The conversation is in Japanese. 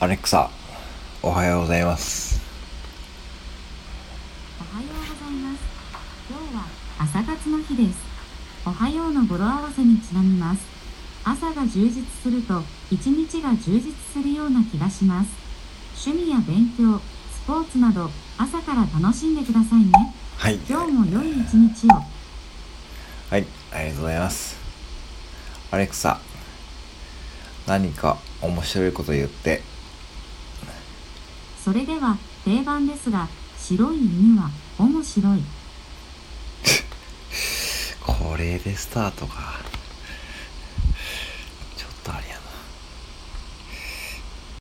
アレクサ、おはようございます。おはようございます。今日は朝活の日です。おはようの語呂合わせにちなみます。朝が充実すると一日が充実するような気がします。趣味や勉強、スポーツなど朝から楽しんでくださいね。はい。今日も良い一日を。はい、ありがとうございます。アレクサ、何か面白いこと言って。それでは定番ですが、白い犬は面白い。これでスタートか。